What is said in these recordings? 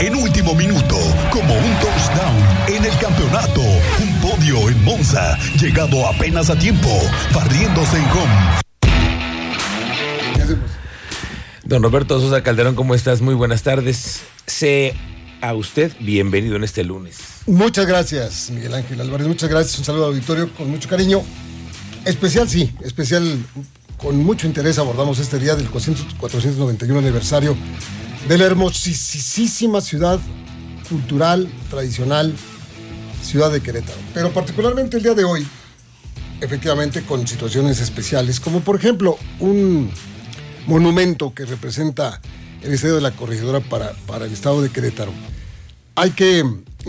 en último minuto, como un touchdown en el campeonato, un podio en Monza, llegado apenas a tiempo, barriéndose en home. Don Roberto Sosa Calderón, ¿cómo estás? Muy buenas tardes. Sé a usted bienvenido en este lunes. Muchas gracias, Miguel Ángel Álvarez. Muchas gracias. Un saludo al auditorio con mucho cariño. Especial, sí, especial. Con mucho interés abordamos este día del 491 aniversario de la hermosísima ciudad cultural, tradicional, ciudad de Querétaro. Pero particularmente el día de hoy, efectivamente con situaciones especiales, como por ejemplo un monumento que representa el Estadio de la Corregidora para, para el Estado de Querétaro. Hay que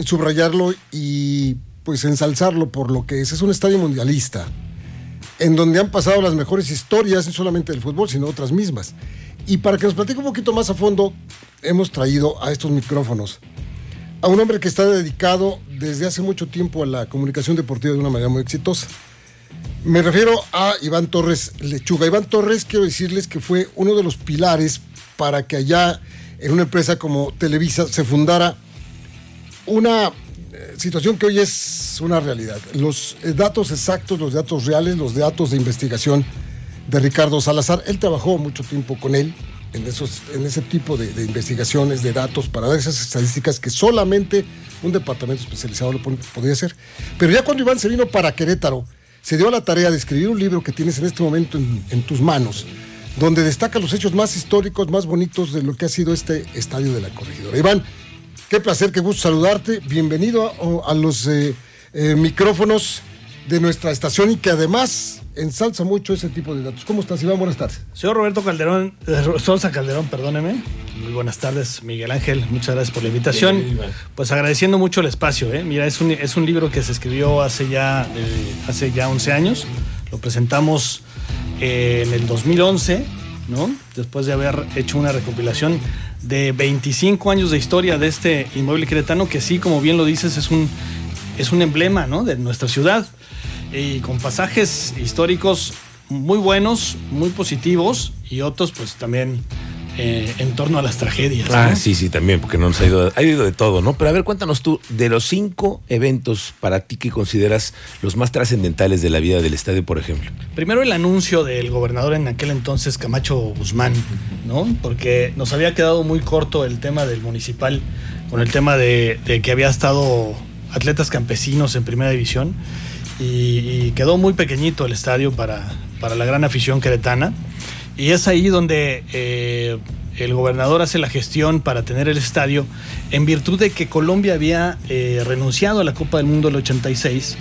subrayarlo y pues ensalzarlo por lo que es. Es un estadio mundialista, en donde han pasado las mejores historias, no solamente del fútbol, sino otras mismas. Y para que nos platique un poquito más a fondo, hemos traído a estos micrófonos a un hombre que está dedicado desde hace mucho tiempo a la comunicación deportiva de una manera muy exitosa. Me refiero a Iván Torres Lechuga. Iván Torres, quiero decirles que fue uno de los pilares para que allá, en una empresa como Televisa, se fundara una situación que hoy es una realidad. Los eh, datos exactos, los datos reales, los datos de investigación de Ricardo Salazar, él trabajó mucho tiempo con él en, esos, en ese tipo de, investigaciones, de datos, para dar esas estadísticas que solamente un departamento especializado lo podría hacer. Pero ya cuando Iván se vino para Querétaro, se dio a la tarea de escribir un libro que tienes en este momento en, en, tus manos, donde destaca los hechos más históricos, más bonitos de lo que ha sido este estadio de la corregidora. Iván, qué placer, qué gusto saludarte. Bienvenido a, a los eh, eh, micrófonos de nuestra estación y que además ensalza mucho ese tipo de datos. ¿Cómo estás, Iván? Buenas tardes. Señor Roberto Calderón, eh, Solza Calderón, perdóneme. Muy buenas tardes, Miguel Ángel. Muchas gracias por la invitación. Bien, pues agradeciendo mucho el espacio. ¿eh? Mira, es un, es un libro que se escribió hace ya, eh, hace ya 11 años. Lo presentamos eh, en el 2011, ¿no? Después de haber hecho una recopilación de 25 años de historia de este inmueble queretano, que sí, como bien lo dices, es un, es un emblema ¿no? de nuestra ciudad y con pasajes históricos muy buenos, muy positivos y otros pues también eh, en torno a las tragedias. Ah, ¿no? sí, sí, también, porque no nos ha ido, ha ido de todo, ¿no? Pero a ver, cuéntanos tú, de los cinco eventos para ti que consideras los más trascendentales de la vida del estadio, por ejemplo. Primero el anuncio del gobernador en aquel entonces, Camacho Guzmán, ¿no? Porque nos había quedado muy corto el tema del municipal con el tema de, de que había estado atletas campesinos en primera división y, y quedó muy pequeñito el estadio para, para la gran afición queretana. Y es ahí donde eh, el gobernador hace la gestión para tener el estadio en virtud de que Colombia había eh, renunciado a la Copa del Mundo del 86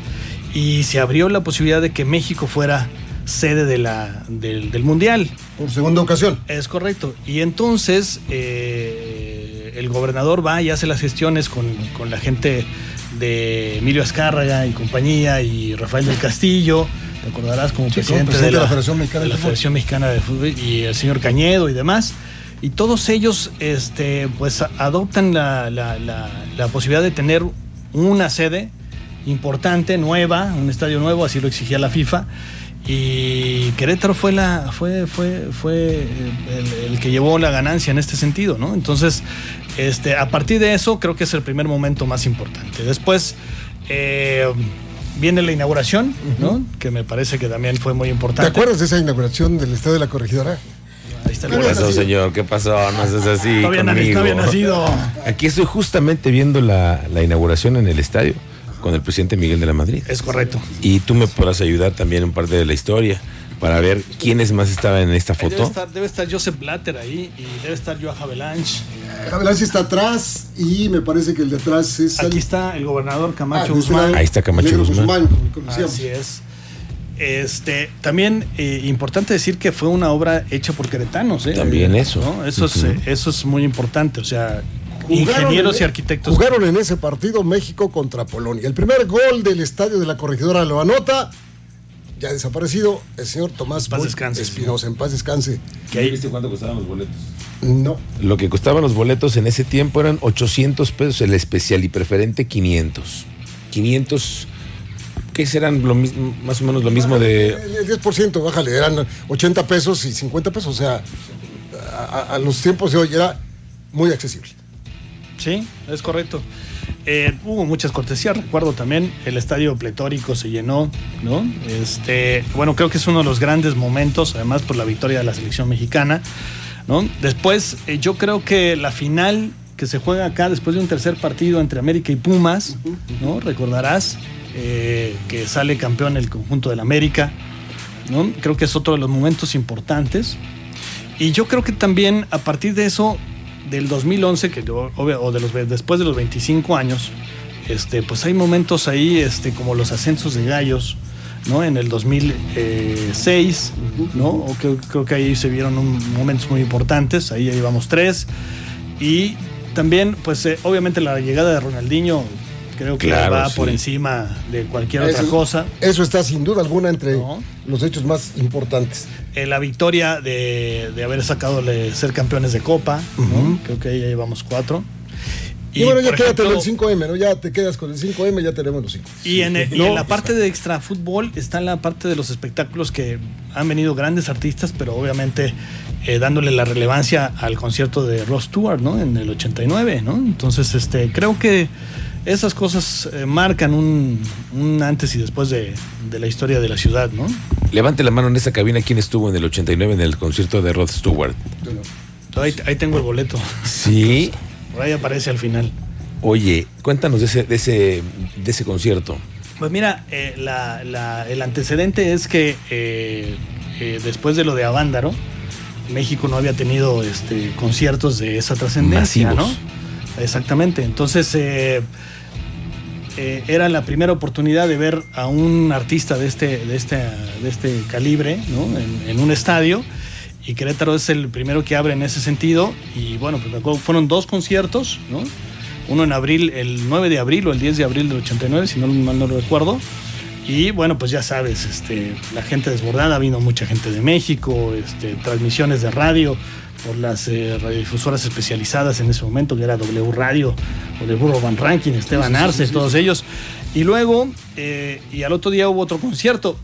y se abrió la posibilidad de que México fuera sede de la, del, del Mundial. Por segunda ocasión. Es correcto. Y entonces eh, el gobernador va y hace las gestiones con, con la gente de Emilio Azcárraga y compañía y Rafael del Castillo te acordarás como Sí, presidente, como presidente de, la, de la Federación Mexicana de la. Federación Mexicana de Fútbol y el señor Cañedo y demás. Y todos ellos este, pues, adoptan la, la, la, la posibilidad de tener una sede importante, nueva, un estadio nuevo, así lo exigía la FIFA. Y Querétaro fue la fue fue fue el, el, que llevó la ganancia en este sentido, ¿no? Entonces, este, a partir de eso creo que es el primer momento más importante. Después eh, viene la inauguración, ¿no? Uh -huh. Que me parece que también fue muy importante. ¿Te acuerdas de esa inauguración del Estadio de la Corregidora? Ahí está el ¿Qué pasó, señor? ¿Qué pasó? No haces así. Todavía conmigo. no había nacido. Aquí estoy justamente viendo la, la inauguración en el estadio con el presidente Miguel de la Madrid. Es correcto. Y tú me podrás ayudar también en parte de la historia para ver quiénes más estaban en esta foto. Debe estar, debe estar Joseph Blatter ahí y debe estar Joa Havelange. Havelange está atrás y me parece que el de atrás es. Aquí el... está el gobernador Camacho ah, Guzmán. Ahí está Camacho Guzmán. Guzmán Así es. Este, también eh, importante decir que fue una obra hecha por queretanos. ¿eh? También eso. ¿no? Eso, uh -huh. es, eso es muy importante. O sea, ingenieros en, y arquitectos. Jugaron en ese partido México contra Polonia. El primer gol del estadio de la corregidora lo anota. Ya desaparecido el señor Tomás paz descanse, Espinosa, en paz descanse. ¿Qué ¿Viste cuánto costaban los boletos? No. Lo que costaban los boletos en ese tiempo eran 800 pesos, el especial y preferente 500. 500, ¿qué serán lo mismo, más o menos lo mismo de...? El 10%, bájale, eran 80 pesos y 50 pesos, o sea, a, a los tiempos de hoy era muy accesible. Sí, es correcto. Eh, hubo muchas cortesías, recuerdo también, el estadio pletórico se llenó, ¿no? Este, bueno, creo que es uno de los grandes momentos, además por la victoria de la selección mexicana, ¿no? Después, eh, yo creo que la final que se juega acá después de un tercer partido entre América y Pumas, ¿no? Recordarás eh, que sale campeón el conjunto del América, ¿no? Creo que es otro de los momentos importantes. Y yo creo que también a partir de eso del 2011, que o de los, después de los 25 años, este, pues hay momentos ahí este, como los ascensos de gallos, ¿no? En el 2006, ¿no? O que, creo que ahí se vieron momentos muy importantes, ahí llevamos tres. Y también, pues eh, obviamente la llegada de Ronaldinho creo que va por encima de cualquier otra cosa. Eso está sin duda alguna entre los hechos más importantes. Eh, la victoria de, haber sacado de ser campeones de Copa, creo que ahí ya llevamos cuatro. Y, bueno, ya quédate con el 5M, ¿no? Ya te quedas con el 5M, ya tenemos los 5. Y, en, la parte de extra fútbol está la parte de los espectáculos que han venido grandes artistas, pero obviamente eh, dándole la relevancia al concierto de Ross Stewart, ¿no? En el 89, ¿no? Entonces, este, creo que esas cosas eh, marcan un, antes y después de, la historia de la ciudad, ¿no? Levante la mano en esa cabina quién estuvo en el 89 en el concierto de Rod Stewart. Ahí, tengo el boleto. Sí. Por ahí aparece al final. Oye, cuéntanos de ese, de ese, de ese concierto. Pues mira, eh, el antecedente es que eh, después de lo de Avándaro, México no había tenido este, conciertos de esa trascendencia, ¿no? Exactamente. Entonces, eh, eh, era la primera oportunidad de ver a un artista de este, de este, de este calibre en, un estadio. Y Querétaro es el primero que abre en ese sentido. Y bueno, pues fueron dos conciertos, ¿no? Uno en abril, el 9 de abril o el 10 de abril del 89, si no mal no lo recuerdo. Y bueno, pues ya sabes, este, la gente desbordada, vino mucha gente de México, este, transmisiones de radio, por las eh, radiodifusoras especializadas en ese momento, que era W Radio, W Van Ranking, Esteban Arce, todos ellos. Y luego, eh, y al otro día hubo otro concierto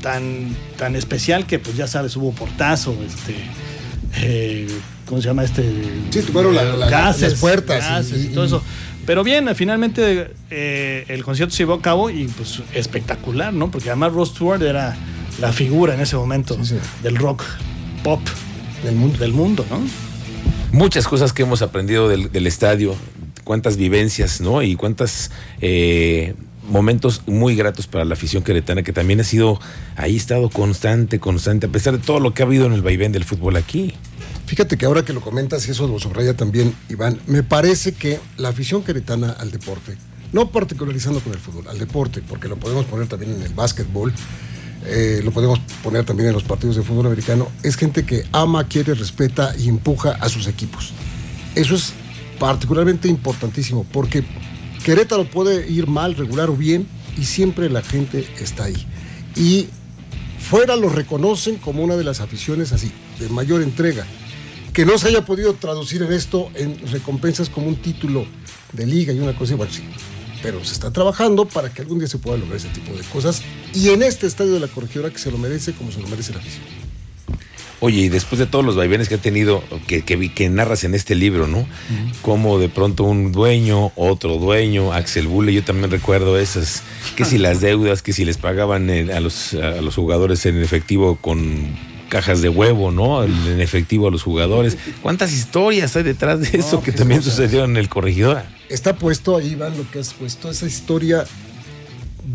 tan, tan especial que, pues ya sabes, hubo portazo, este. Eh, ¿Cómo se llama este? Sí, tuvieron las puertas. y, todo eso. Pero bien, finalmente el concierto se llevó a cabo y pues espectacular, ¿no? Porque además Ross Stewart era la figura en ese momento del rock pop del mundo. Del mundo, ¿no? Muchas cosas que hemos aprendido del, estadio, cuántas vivencias, ¿no? Y cuántas eh, momentos muy gratos para la afición queretana, que también ha sido, ahí estado constante, constante, a pesar de todo lo que ha habido en el vaivén del fútbol aquí. Fíjate que ahora que lo comentas, y eso lo subraya también Iván, me parece que la afición queretana al deporte, no particularizando con el fútbol, al deporte, porque lo podemos poner también en el básquetbol, eh, lo podemos poner también en los partidos de fútbol americano, es gente que ama, quiere, respeta y empuja a sus equipos. Eso es particularmente importantísimo porque Querétaro puede ir mal, regular o bien y siempre la gente está ahí. Y fuera lo reconocen como una de las aficiones así, de mayor entrega. Que no se haya podido traducir en esto en recompensas como un título de liga y una cosa, bueno, sí, pero se está trabajando para que algún día se pueda lograr ese tipo de cosas. Y en este estadio de la corregidora que se lo merece como se lo merece la afición. Oye, y después de todos los vaivenes que ha tenido, que, que, narras en este libro, ¿no? Como de pronto un dueño, otro dueño, Axel Bulle, yo también recuerdo esas, que si las deudas, que si les pagaban a, los, a los jugadores en efectivo con cajas de huevo, ¿no? En efectivo a los jugadores. ¿Cuántas historias hay detrás de eso que también sucedió en el corregidora? está puesto ahí, Iván, lo que has puesto, esa historia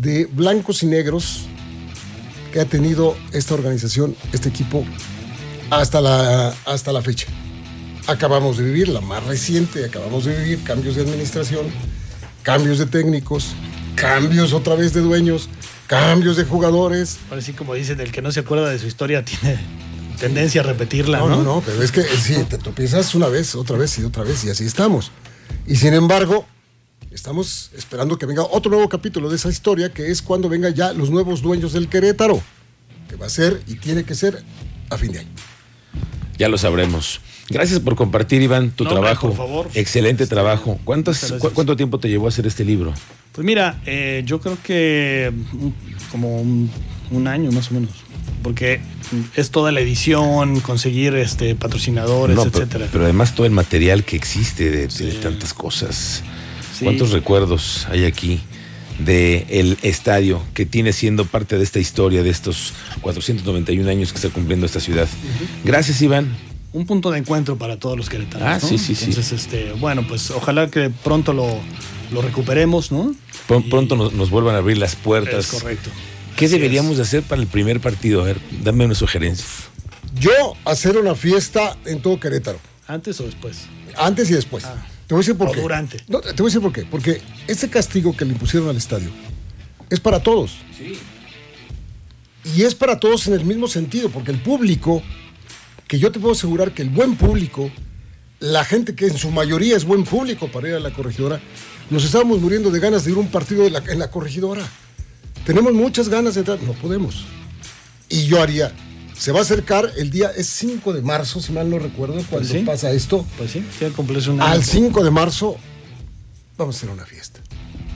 de blancos y negros que ha tenido esta organización, este equipo, hasta la, hasta la fecha. Acabamos de vivir, la más reciente, acabamos de vivir cambios de administración, cambios de técnicos, cambios otra vez de dueños, cambios de jugadores. Así como dicen, el que no se acuerda de su historia tiene tendencia a repetirla. No, no, no, no pero es que sí, te tropiezas una vez, otra vez y otra vez y así estamos. Y sin embargo, estamos esperando que venga otro nuevo capítulo de esa historia, que es cuando vengan ya los nuevos dueños del Querétaro, que va a ser y tiene que ser a fin de año. Ya lo sabremos. Gracias por compartir, Iván, tu trabajo. Por favor. Excelente este, trabajo. ¿Cuánto tiempo te llevó a hacer este libro? Pues mira, eh, yo creo que como un, año más o menos. porque es toda la edición, conseguir este patrocinadores, No, etcétera. pero además todo el material que existe de, tantas cosas. Sí. ¿Cuántos recuerdos hay aquí de el estadio que tiene siendo parte de esta historia de estos 491 años que está cumpliendo esta ciudad? Gracias, Iván. un punto de encuentro para todos los queretanos. Ah, ¿no? sí, sí, sí. Entonces, este, bueno, pues ojalá que pronto lo, lo recuperemos, ¿no? Pr- Y- Pronto nos, nos vuelvan a abrir las puertas. Es correcto. ¿Qué Así deberíamos es. de hacer para el primer partido? A ver, dame una sugerencia. Yo hacer una fiesta en todo Querétaro, ¿Antes o después? antes y después. Te voy a decir por O qué. durante. No, te voy a decir por qué. Porque este castigo que le impusieron al estadio es para todos. Y es para todos en el mismo sentido, porque el público, que yo te puedo asegurar que el buen público, la gente que en su mayoría es buen público para ir a la corregidora, nos estábamos muriendo de ganas de ir a un partido de la- en la corregidora. Tenemos muchas ganas de entrar, no podemos. Y yo haría, se va a acercar el día, es 5 de marzo, si mal no recuerdo, cuando sí. pasa esto. Pues sí, un año. Al 5 de marzo vamos a hacer una fiesta.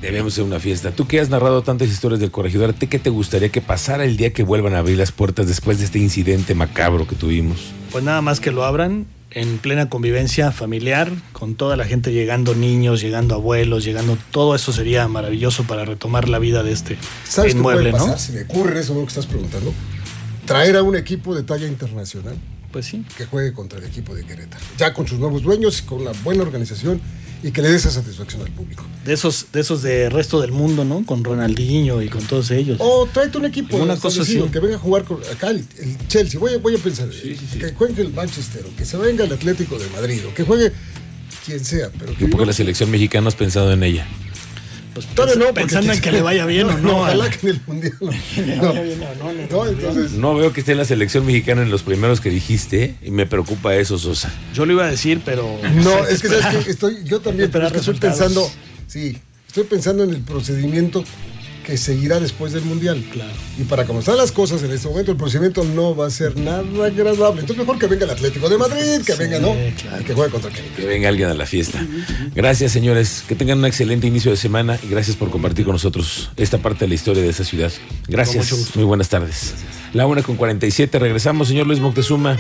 Debemos hacer una fiesta. Tú que has narrado tantas historias del corregidor, ¿a ti qué te gustaría que pasara el día que vuelvan a abrir las puertas después de este incidente macabro que tuvimos? Pues nada más que lo abran en plena convivencia familiar, con toda la gente llegando niños, llegando abuelos, llegando todo eso sería maravilloso para retomar la vida de este ¿Sabes qué inmueble, puede pasar? ¿no? Si me ocurre eso lo que estás preguntando, traer a un equipo de talla internacional Pues sí. que juegue contra el equipo de Querétaro, ya con sus nuevos dueños, con una buena organización y que le dé esa satisfacción al público. De esos, de esos de resto del mundo, ¿no? Con Ronaldinho y con todos ellos. O tráete un equipo Una cosa así. que venga a jugar con, acá el, el Chelsea, voy a, voy a pensar, que juegue el Manchester, o que se venga el Atlético de Madrid, o que juegue quien sea, pero que ¿Y por qué la selección mexicana has pensado en ella? Pues Todavía pens- no, pensando en que le vaya bien o no. ojalá al- que en el mundial no. le No, vaya bien o no, no, No, entonces, No veo que esté la selección mexicana en los primeros que dijiste y me preocupa eso, Sosa. Yo lo iba a decir, pero. No, es que sabes que estoy, yo también, pero Esperar es que estoy pensando, sí, estoy pensando en el procedimiento que seguirá después del mundial. Claro. Y para cómo están las cosas en este momento, el procedimiento no va a ser nada agradable. Entonces mejor que venga el Atlético de Madrid, que Sí, venga, ¿no? claro. Que juegue contra quien. Que venga alguien a la fiesta. Gracias, señores. Que tengan un excelente inicio de semana y gracias por compartir con nosotros esta parte de la historia de esta ciudad. Gracias. Muy buenas tardes. La una con 47. Regresamos, señor Luis Moctezuma.